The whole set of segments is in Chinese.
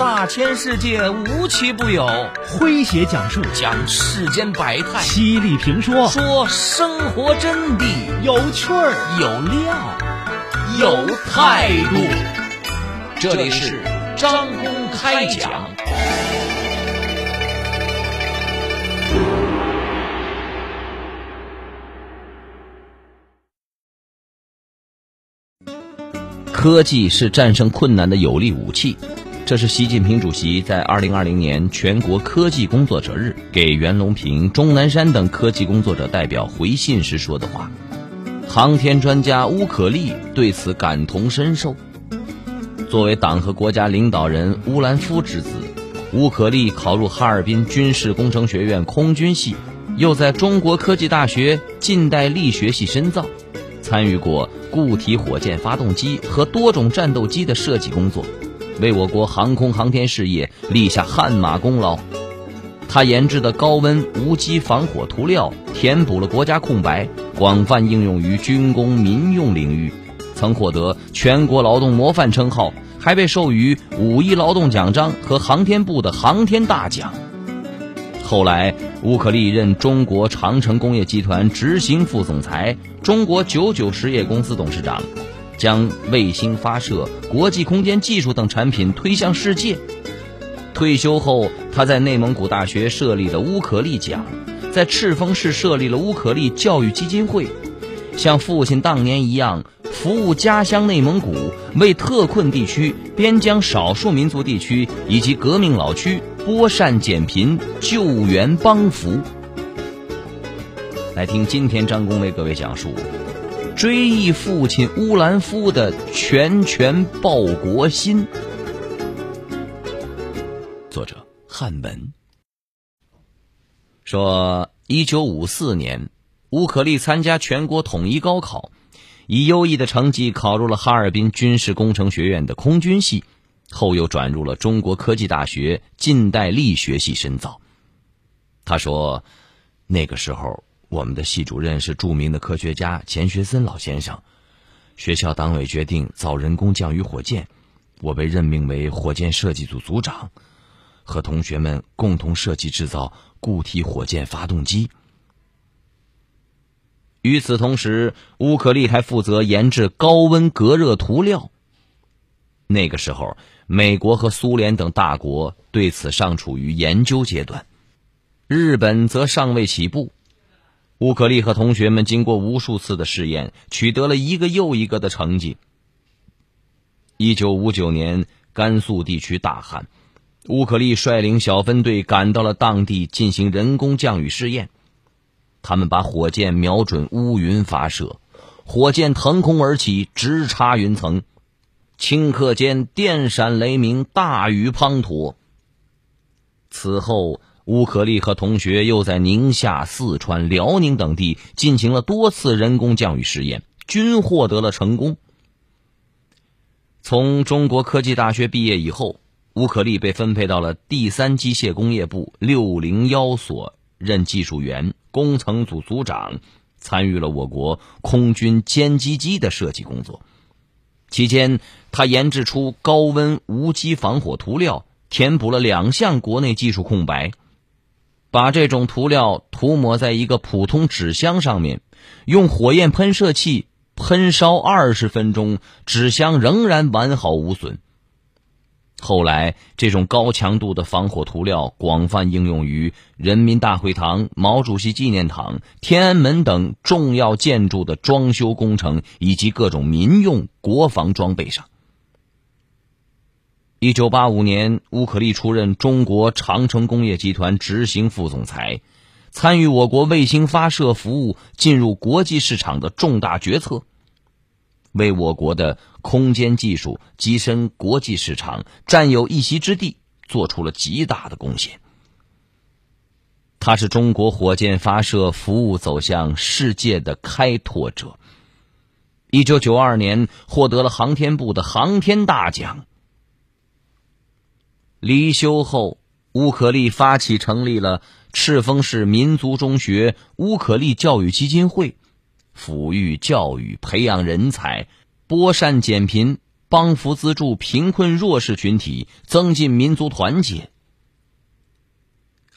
大千世界无奇不有，诙谐讲述。讲世间百态，犀利评说。说生活真谛，有趣儿。有料。有态度。这里是张公开讲。科技是战胜困难的有力武器，这是习近平主席在二零二零年全国科技工作者日给袁隆平、钟南山等科技工作者代表回信时说的话。航天专家乌可利对此感同身受。作为党和国家领导人乌兰夫之子，乌可利考入哈尔滨军事工程学院空军系，又在中国科技大学近代力学系深造。参与过固体火箭发动机和多种战斗机的设计工作，为我国航空航天事业立下汗马功劳。他研制的高温无机防火涂料填补了国家空白，广泛应用于军工民用领域，曾获得全国劳动模范称号，还被授予五一劳动奖章和航天部的航天大奖。后来，乌克利任中国长城工业集团执行副总裁、中国九九实业公司董事长，将卫星发射、国际空间技术等产品推向世界。退休后，他在内蒙古大学设立了乌克利奖，在赤峰市设立了乌克利教育基金会，像父亲当年一样，服务家乡内蒙古，为特困地区、边疆少数民族地区以及革命老区。拨善减贫，救援帮扶。来听今天张工为各位讲述追忆父亲乌兰夫的拳拳报国心。作者汉文说：一九五四年，乌可利参加全国统一高考，以优异的成绩考入了哈尔滨军事工程学院的空军系。后又转入了中国科技大学近代力学系深造。他说：“那个时候，我们的系主任是著名的科学家钱学森老先生。学校党委决定造人工降雨火箭，我被任命为火箭设计组组长，和同学们共同设计制造固体火箭发动机。与此同时，乌克利还负责研制高温隔热涂料。那个时候。”美国和苏联等大国对此尚处于研究阶段，日本则尚未起步。乌克丽和同学们经过无数次的试验，取得了一个又一个的成绩。一九五九年，甘肃地区大旱，乌克丽率领小分队赶到了当地进行人工降雨试验。他们把火箭瞄准乌云发射，火箭腾空而起，直插云层。顷刻间，电闪雷鸣，大雨滂沱。此后，乌克丽和同学又在宁夏、四川、辽宁等地进行了多次人工降雨试验，均获得了成功。从中国科技大学毕业以后，乌克利被分配到了第三机械工业部六零幺所任技术员、工程组组长，参与了我国空军歼击机的设计工作。期间，他研制出高温无机防火涂料，填补了两项国内技术空白。把这种涂料涂抹在一个普通纸箱上面，用火焰喷射器喷烧二十分钟，纸箱仍然完好无损。后来，这种高强度的防火涂料广泛应用于人民大会堂、毛主席纪念堂、天安门等重要建筑的装修工程以及各种民用国防装备上。一九八五年，乌克利出任中国长城工业集团执行副总裁，参与我国卫星发射服务进入国际市场的重大决策。为我国的空间技术跻身国际市场、占有一席之地做出了极大的贡献。他是中国火箭发射服务走向世界的开拓者。一九九二年获得了航天部的航天大奖。离休后，乌可利发起成立了赤峰市民族中学乌可利教育基金会。抚育教育、培养人才、拨善减贫，帮扶资助贫困弱势群体，增进民族团结。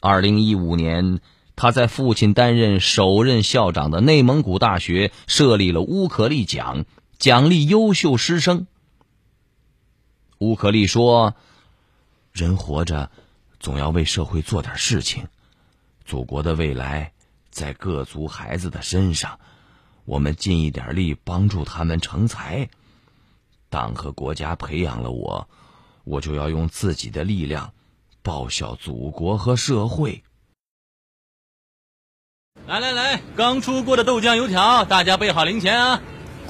二零一五年，他在父亲担任首任校长的内蒙古大学设立了乌可力奖，奖励优秀师生。乌可力说：“人活着，总要为社会做点事情。祖国的未来在各族孩子的身上，我们尽一点力帮助他们成才。党和国家培养了我，我就要用自己的力量报效祖国和社会。”来来来，刚出锅的豆浆油条，大家备好零钱啊！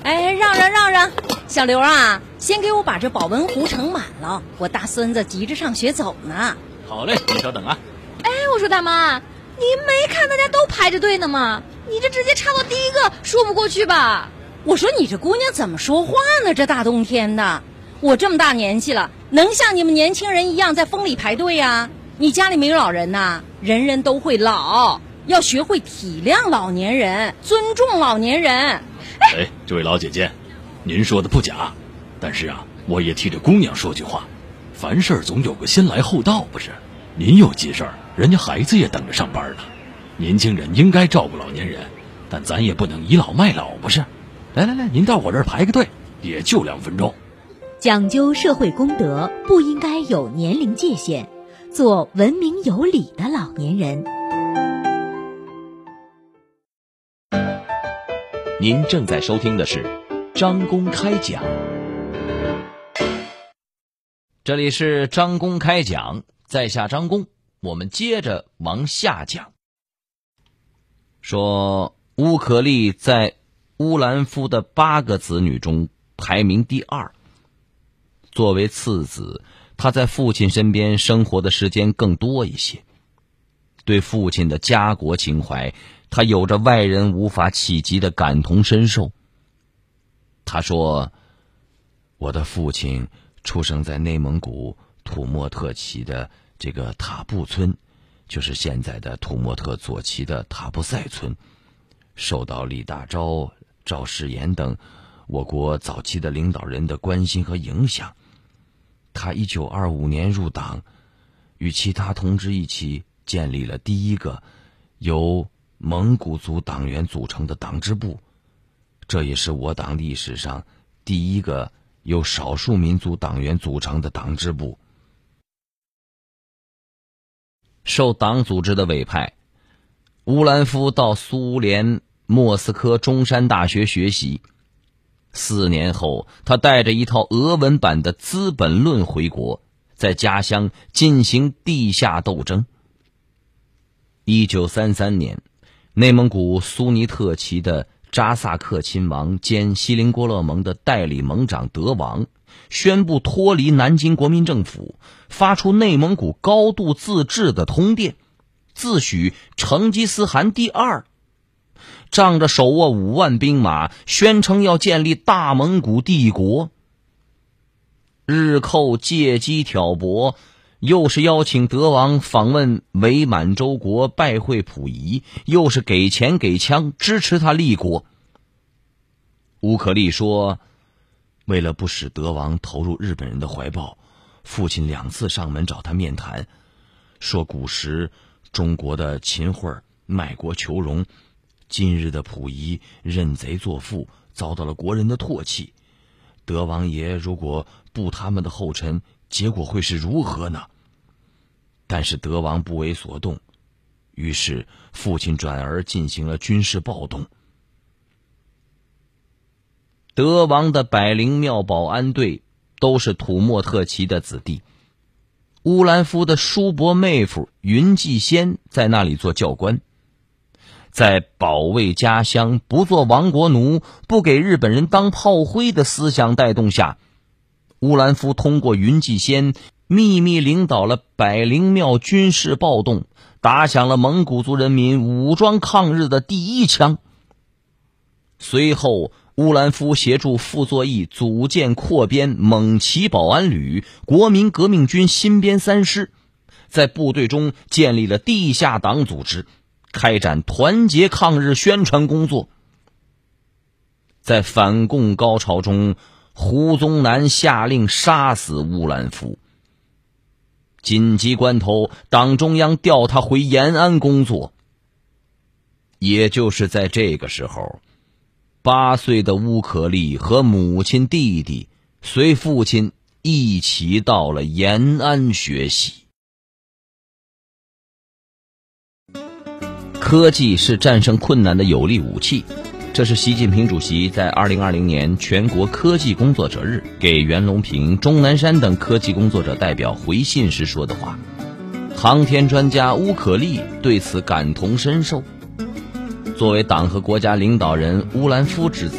哎，让让让让，小刘啊，先给我把这保温壶盛满了，我大孙子急着上学走呢。好嘞，你稍等啊。哎，我说大妈，您没看大家都排着队呢吗？你这直接插到第一个，说不过去吧？我说你这姑娘怎么说话呢？这大冬天的，我这么大年纪了，能像你们年轻人一样在风里排队呀？你家里没有老人呐？人人都会老，要学会体谅老年人，尊重老年人。哎，这位老姐姐，您说的不假，但是啊，我也替这姑娘说句话，凡事总有个先来后到，不是？您有急事儿，人家孩子也等着上班呢。年轻人应该照顾老年人，但咱也不能倚老卖老，不是？来来来，您到我这儿排个队，也就两分钟。讲究社会公德，不应该有年龄界限，做文明有礼的老年人。您正在收听的是张公开讲，这里是张公开讲，在下张公，我们接着往下讲。说乌可力在乌兰夫的八个子女中排名第二，作为次子，他在父亲身边生活的时间更多一些，对父亲的家国情怀。他有着外人无法企及的感同身受。他说：“我的父亲出生在内蒙古土默特旗的这个塔布村，就是现在的土默特左旗的塔布赛村，受到李大钊、赵世炎等我国早期的领导人的关心和影响。他一九二五年入党，与其他同志一起建立了第一个由。”蒙古族党员组成的党支部，这也是我党历史上第一个由少数民族党员组成的党支部。受党组织的委派，乌兰夫到苏联莫斯科中山大学学习。四年后，他带着一套俄文版的《资本论》回国，在家乡进行地下斗争。一九三三年。内蒙古苏尼特旗的扎萨克亲王兼锡林郭勒盟的代理盟长德王宣布脱离南京国民政府，发出内蒙古高度自治的通电，自诩成吉思汗第二，仗着手握五万兵马，宣称要建立大蒙古帝国。日寇借机挑拨。又是邀请德王访问伪满洲国拜会溥仪，又是给钱给枪支持他立国。乌可立说：“为了不使德王投入日本人的怀抱，父亲两次上门找他面谈，说古时中国的秦桧卖国求荣，今日的溥仪认贼作父，遭到了国人的唾弃。德王爷如果步他们的后尘，结果会是如何呢？”但是德王不为所动，于是父亲转而进行了军事暴动。德王的百灵庙保安队都是土默特旗的子弟，乌兰夫的叔伯妹夫云继先在那里做教官，在保卫家乡、不做亡国奴、不给日本人当炮灰的思想带动下，乌兰夫通过云继先。秘密领导了百灵庙军事暴动，打响了蒙古族人民武装抗日的第一枪。随后，乌兰夫协助傅作义组建扩编蒙旗保安旅、国民革命军新编三师，在部队中建立了地下党组织，开展团结抗日宣传工作。在反共高潮中，胡宗南下令杀死乌兰夫。紧急关头，党中央调他回延安工作。也就是在这个时候，八岁的乌可丽和母亲、弟弟随父亲一起到了延安学习。科技是战胜困难的有力武器，这是习近平主席在二零二零年全国科技工作者日给袁隆平、钟南山等科技工作者代表回信时说的话。航天专家乌可丽对此感同身受。作为党和国家领导人乌兰夫之子，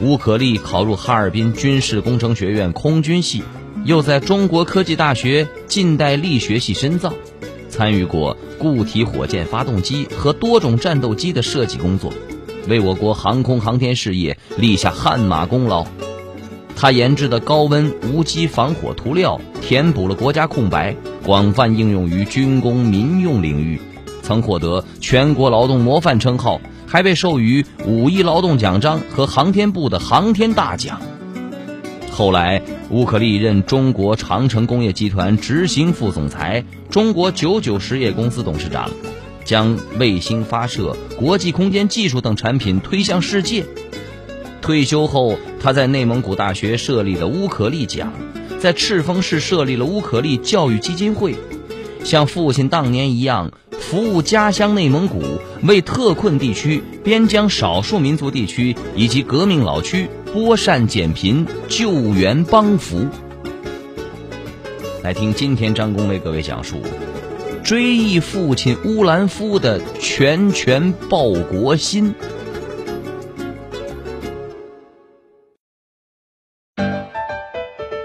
乌可丽考入哈尔滨军事工程学院空军系，又在中国科技大学近代力学系深造。参与过固体火箭发动机和多种战斗机的设计工作，为我国航空航天事业立下汗马功劳。他研制的高温无机防火涂料填补了国家空白，广泛应用于军工民用领域，曾获得全国劳动模范称号，还被授予五一劳动奖章和航天部的航天大奖。后来，乌克丽任中国长城工业集团执行副总裁、中国九九实业公司董事长，将卫星发射、国际空间技术等产品推向世界。退休后，他在内蒙古大学设立了乌克丽奖，在赤峰市设立了乌克丽教育基金会，像父亲当年一样，服务家乡内蒙古，为特困地区、边疆少数民族地区以及革命老区。拨善减贫，救援帮扶。来听今天张工为各位讲述追忆父亲乌兰夫的拳拳报国心。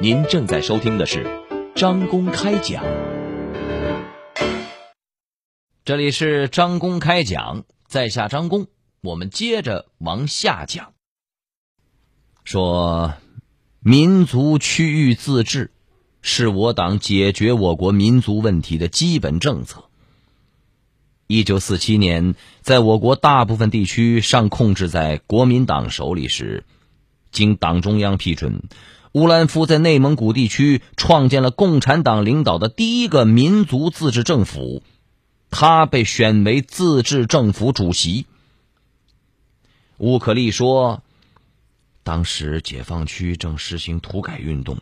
您正在收听的是张公开讲，这里是张公开讲，在下张公，我们接着往下讲。说，民族区域自治是我党解决我国民族问题的基本政策。一九四七年，在我国大部分地区尚控制在国民党手里时，经党中央批准，乌兰夫在内蒙古地区创建了共产党领导的第一个民族自治政府，他被选为自治政府主席。乌可丽说。当时解放区正实行土改运动，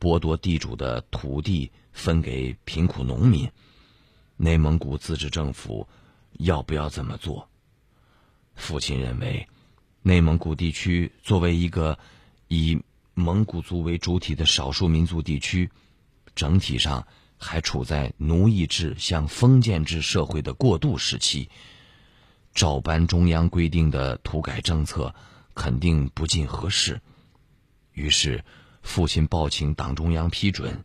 剥夺地主的土地分给贫苦农民。内蒙古自治政府要不要这么做？父亲认为，内蒙古地区作为一个以蒙古族为主体的少数民族地区，整体上还处在奴役制向封建制社会的过渡时期，照搬中央规定的土改政策。肯定不尽合适，于是父亲报请党中央批准，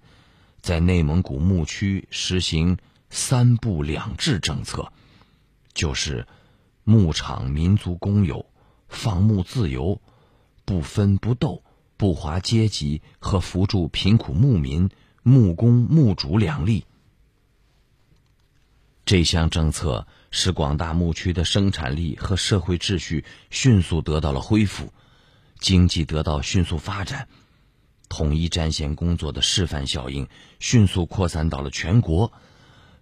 在内蒙古牧区实行“三不两制”政策，就是牧场民族公有、放牧自由、不分不斗、不划阶级和扶助贫苦牧民、牧工牧主两利。这项政策。使广大牧区的生产力和社会秩序迅速得到了恢复，经济得到迅速发展，统一战线工作的示范效应迅速扩散到了全国，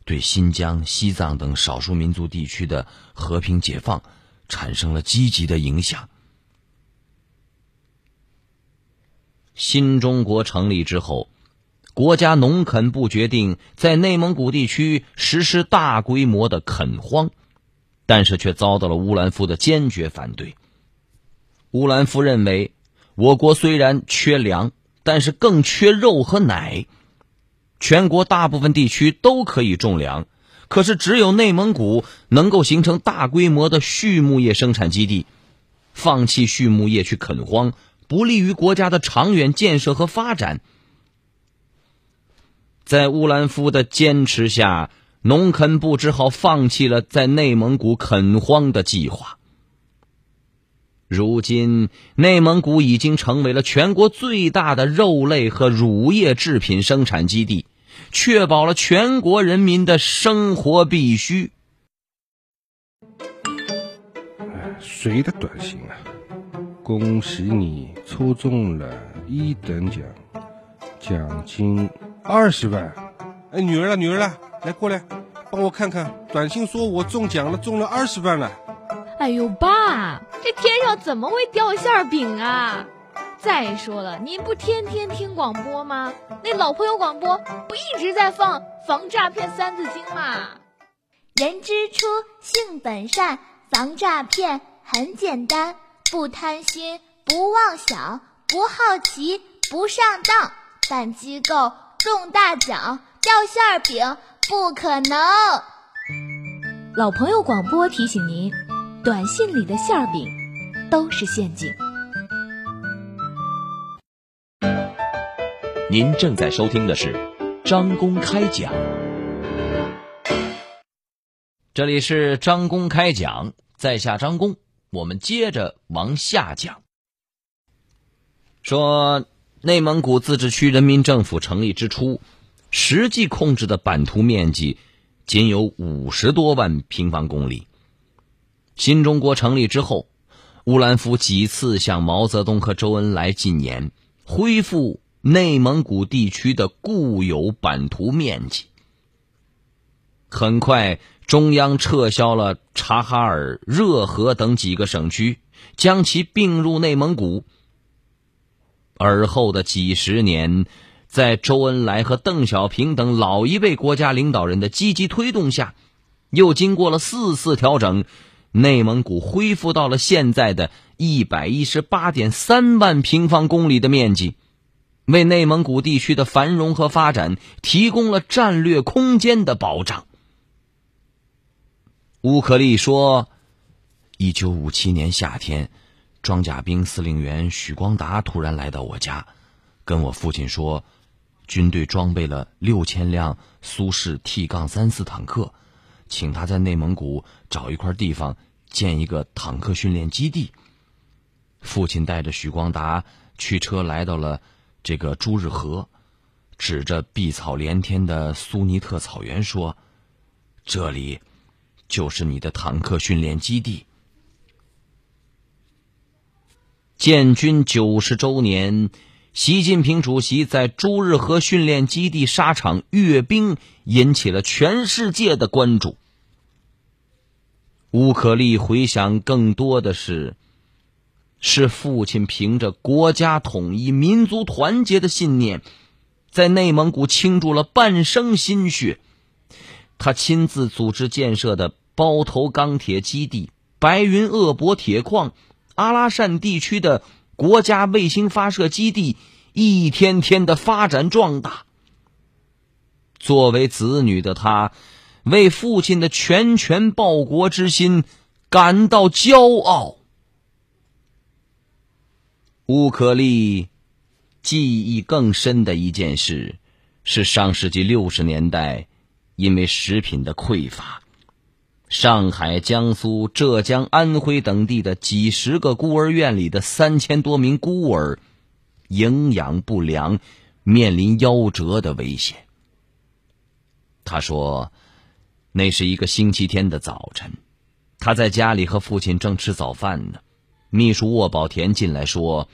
对新疆、西藏等少数民族地区的和平解放产生了积极的影响。新中国成立之后。国家农垦部决定在内蒙古地区实施大规模的垦荒，但是却遭到了乌兰夫的坚决反对。乌兰夫认为，我国虽然缺粮，但是更缺肉和奶。全国大部分地区都可以种粮，可是只有内蒙古能够形成大规模的畜牧业生产基地。放弃畜牧业去垦荒，不利于国家的长远建设和发展。在乌兰夫的坚持下，农垦部只好放弃了在内蒙古垦荒的计划。如今，内蒙古已经成为了全国最大的肉类和乳业制品生产基地，确保了全国人民的生活必须。谁的短信啊？恭喜你抽中了一等奖，奖金二十万。哎，女儿啊，女儿啊，来过来，帮我看看，短信说我中奖了，中了二十万了。哎呦，爸，这天上怎么会掉馅饼啊？再说了，您不天天听广播吗？那老朋友广播不一直在放防诈骗三字经吗？人之初，性本善，防诈骗很简单，不贪心，不妄想，不好奇，不上当，办机构中大奖，掉馅饼不可能。老朋友广播提醒您，短信里的馅饼都是陷阱。您正在收听的是张公开讲，这里是张公开讲，在下张公，我们接着往下讲。说内蒙古自治区人民政府成立之初，实际控制的版图面积仅有五十多万平方公里。新中国成立之后，乌兰夫几次向毛泽东和周恩来进言，恢复。内蒙古地区的固有版图面积，很快中央撤销了察哈尔、热河等几个省区，将其并入内蒙古。而后的几十年，在周恩来和邓小平等老一辈国家领导人的积极推动下，又经过了四次调整，内蒙古恢复到了现在的一百一十八点三万平方公里的面积。为内蒙古地区的繁荣和发展提供了战略空间的保障。乌克丽说：“一九五七年夏天，装甲兵司令员许光达突然来到我家，跟我父亲说，军队装备了六千辆苏式 T 杠三四坦克，请他在内蒙古找一块地方建一个坦克训练基地。”父亲带着许光达驱车来到了。这个朱日和指着碧草连天的苏尼特草原说：“这里就是你的坦克训练基地。”建军九十周年，习近平主席在朱日和训练基地沙场阅兵，引起了全世界的关注。乌克丽回想，更多的是。是父亲凭着国家统一、民族团结的信念，在内蒙古倾注了半生心血。他亲自组织建设的包头钢铁基地、白云鄂博铁矿、阿拉善地区的国家卫星发射基地，一天天的发展壮大。作为子女的他，为父亲的全权报国之心感到骄傲。乌克丽记忆更深的一件事，是上世纪六十年代，因为食品的匮乏，上海、江苏、浙江、安徽等地的几十个孤儿院里的三千多名孤儿，营养不良，面临夭折的危险。他说，那是一个星期天的早晨，他在家里和父亲正吃早饭呢。秘书沃宝田进来说：“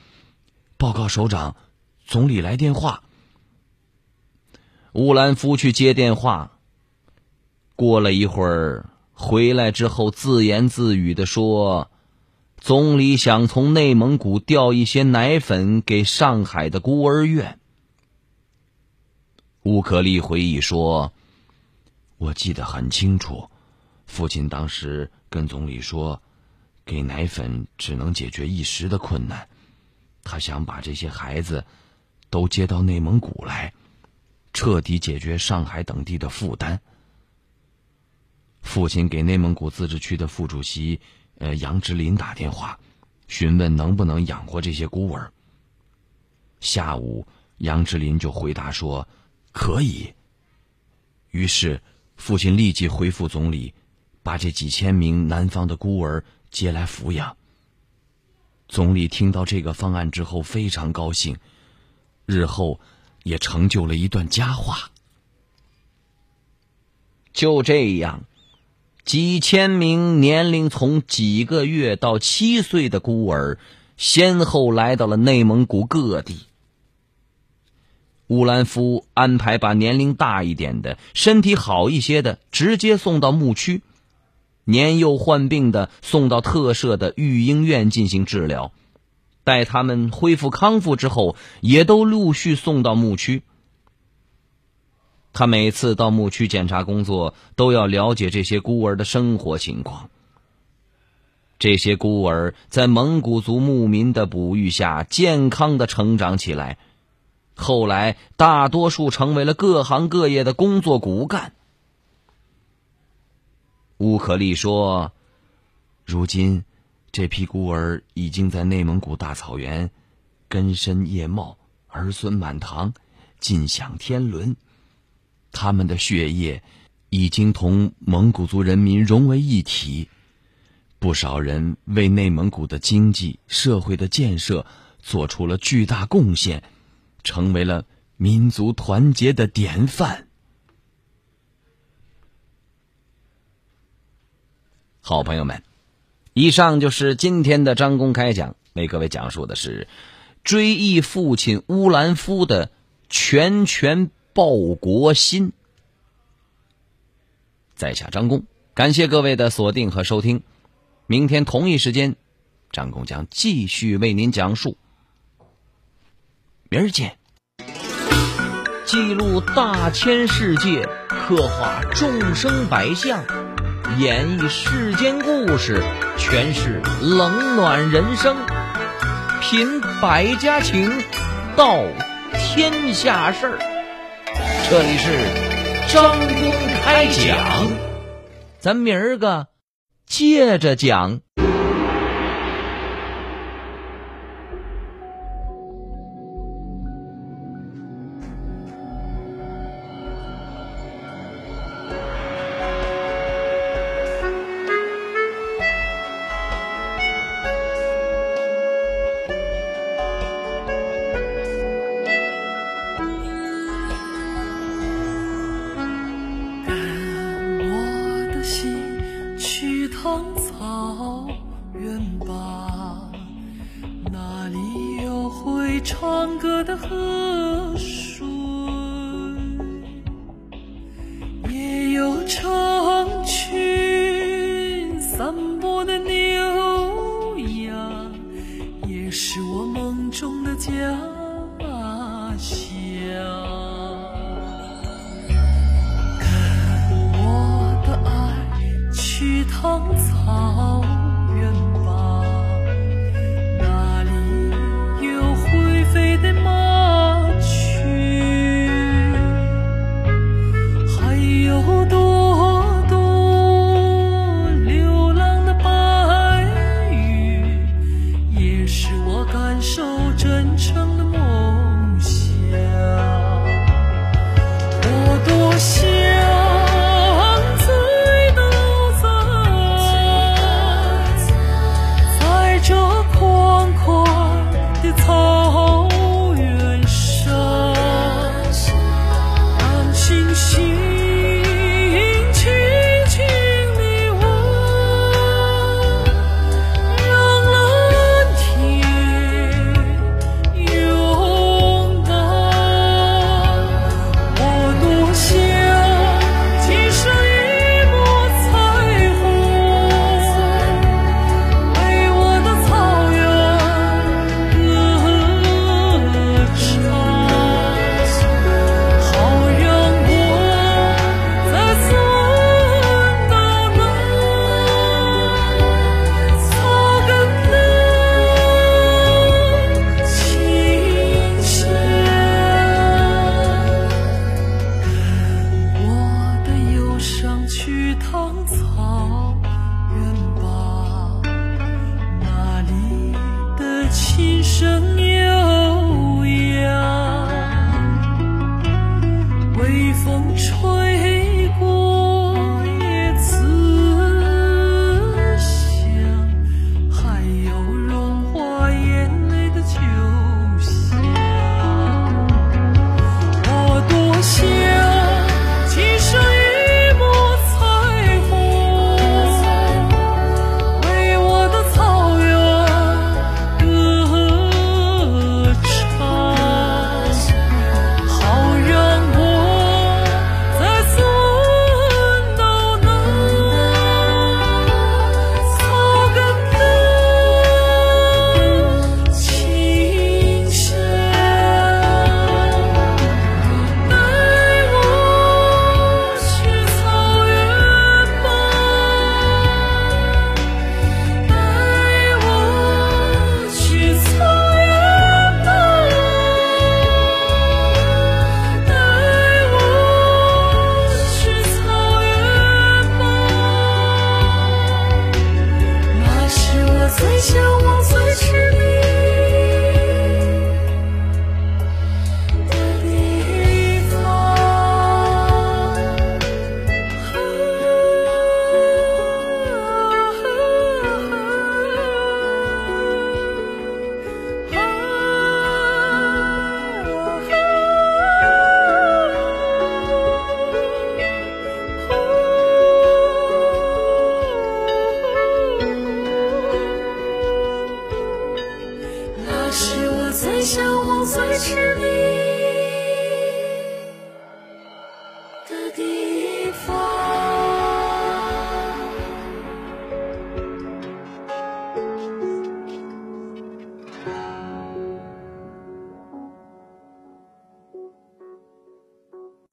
报告首长，总理来电话。”乌兰夫去接电话。过了一会儿，回来之后自言自语的说：“总理想从内蒙古调一些奶粉给上海的孤儿院。”乌克丽回忆说：“我记得很清楚，父亲当时跟总理说。”给奶粉只能解决一时的困难，他想把这些孩子都接到内蒙古来，彻底解决上海等地的负担。父亲给内蒙古自治区的副主席呃杨直林打电话，询问能不能养活这些孤儿。下午，杨直林就回答说可以。于是，父亲立即回复总理，把这几千名南方的孤儿。接来抚养。总理听到这个方案之后非常高兴，日后也成就了一段佳话。就这样，几千名年龄从几个月到七岁的孤儿，先后来到了内蒙古各地，乌兰夫安排把年龄大一点的、身体好一些的直接送到牧区，年幼患病的送到特设的育婴院进行治疗。待他们恢复康复之后，也都陆续送到牧区。他每次到牧区检查工作，都要了解这些孤儿的生活情况。这些孤儿在蒙古族牧民的哺育下，健康的成长起来。后来，大多数成为了各行各业的工作骨干。乌可利说：“如今，这批孤儿已经在内蒙古大草原根深叶茂、儿孙满堂，尽享天伦。他们的血液已经同蒙古族人民融为一体。不少人为内蒙古的经济社会的建设做出了巨大贡献。”成为了民族团结的典范。好朋友们，以上就是今天的张公开讲，为各位讲述的是追忆父亲乌兰夫的拳拳报国心。在下张公，感谢各位的锁定和收听。明天同一时间，张公将继续为您讲述。明儿见！记录大千世界，刻画众生百相，演绎世间故事，诠释冷暖人生，品百家情，道天下事儿。这里是张公开讲，咱明儿个接着讲。唱歌的河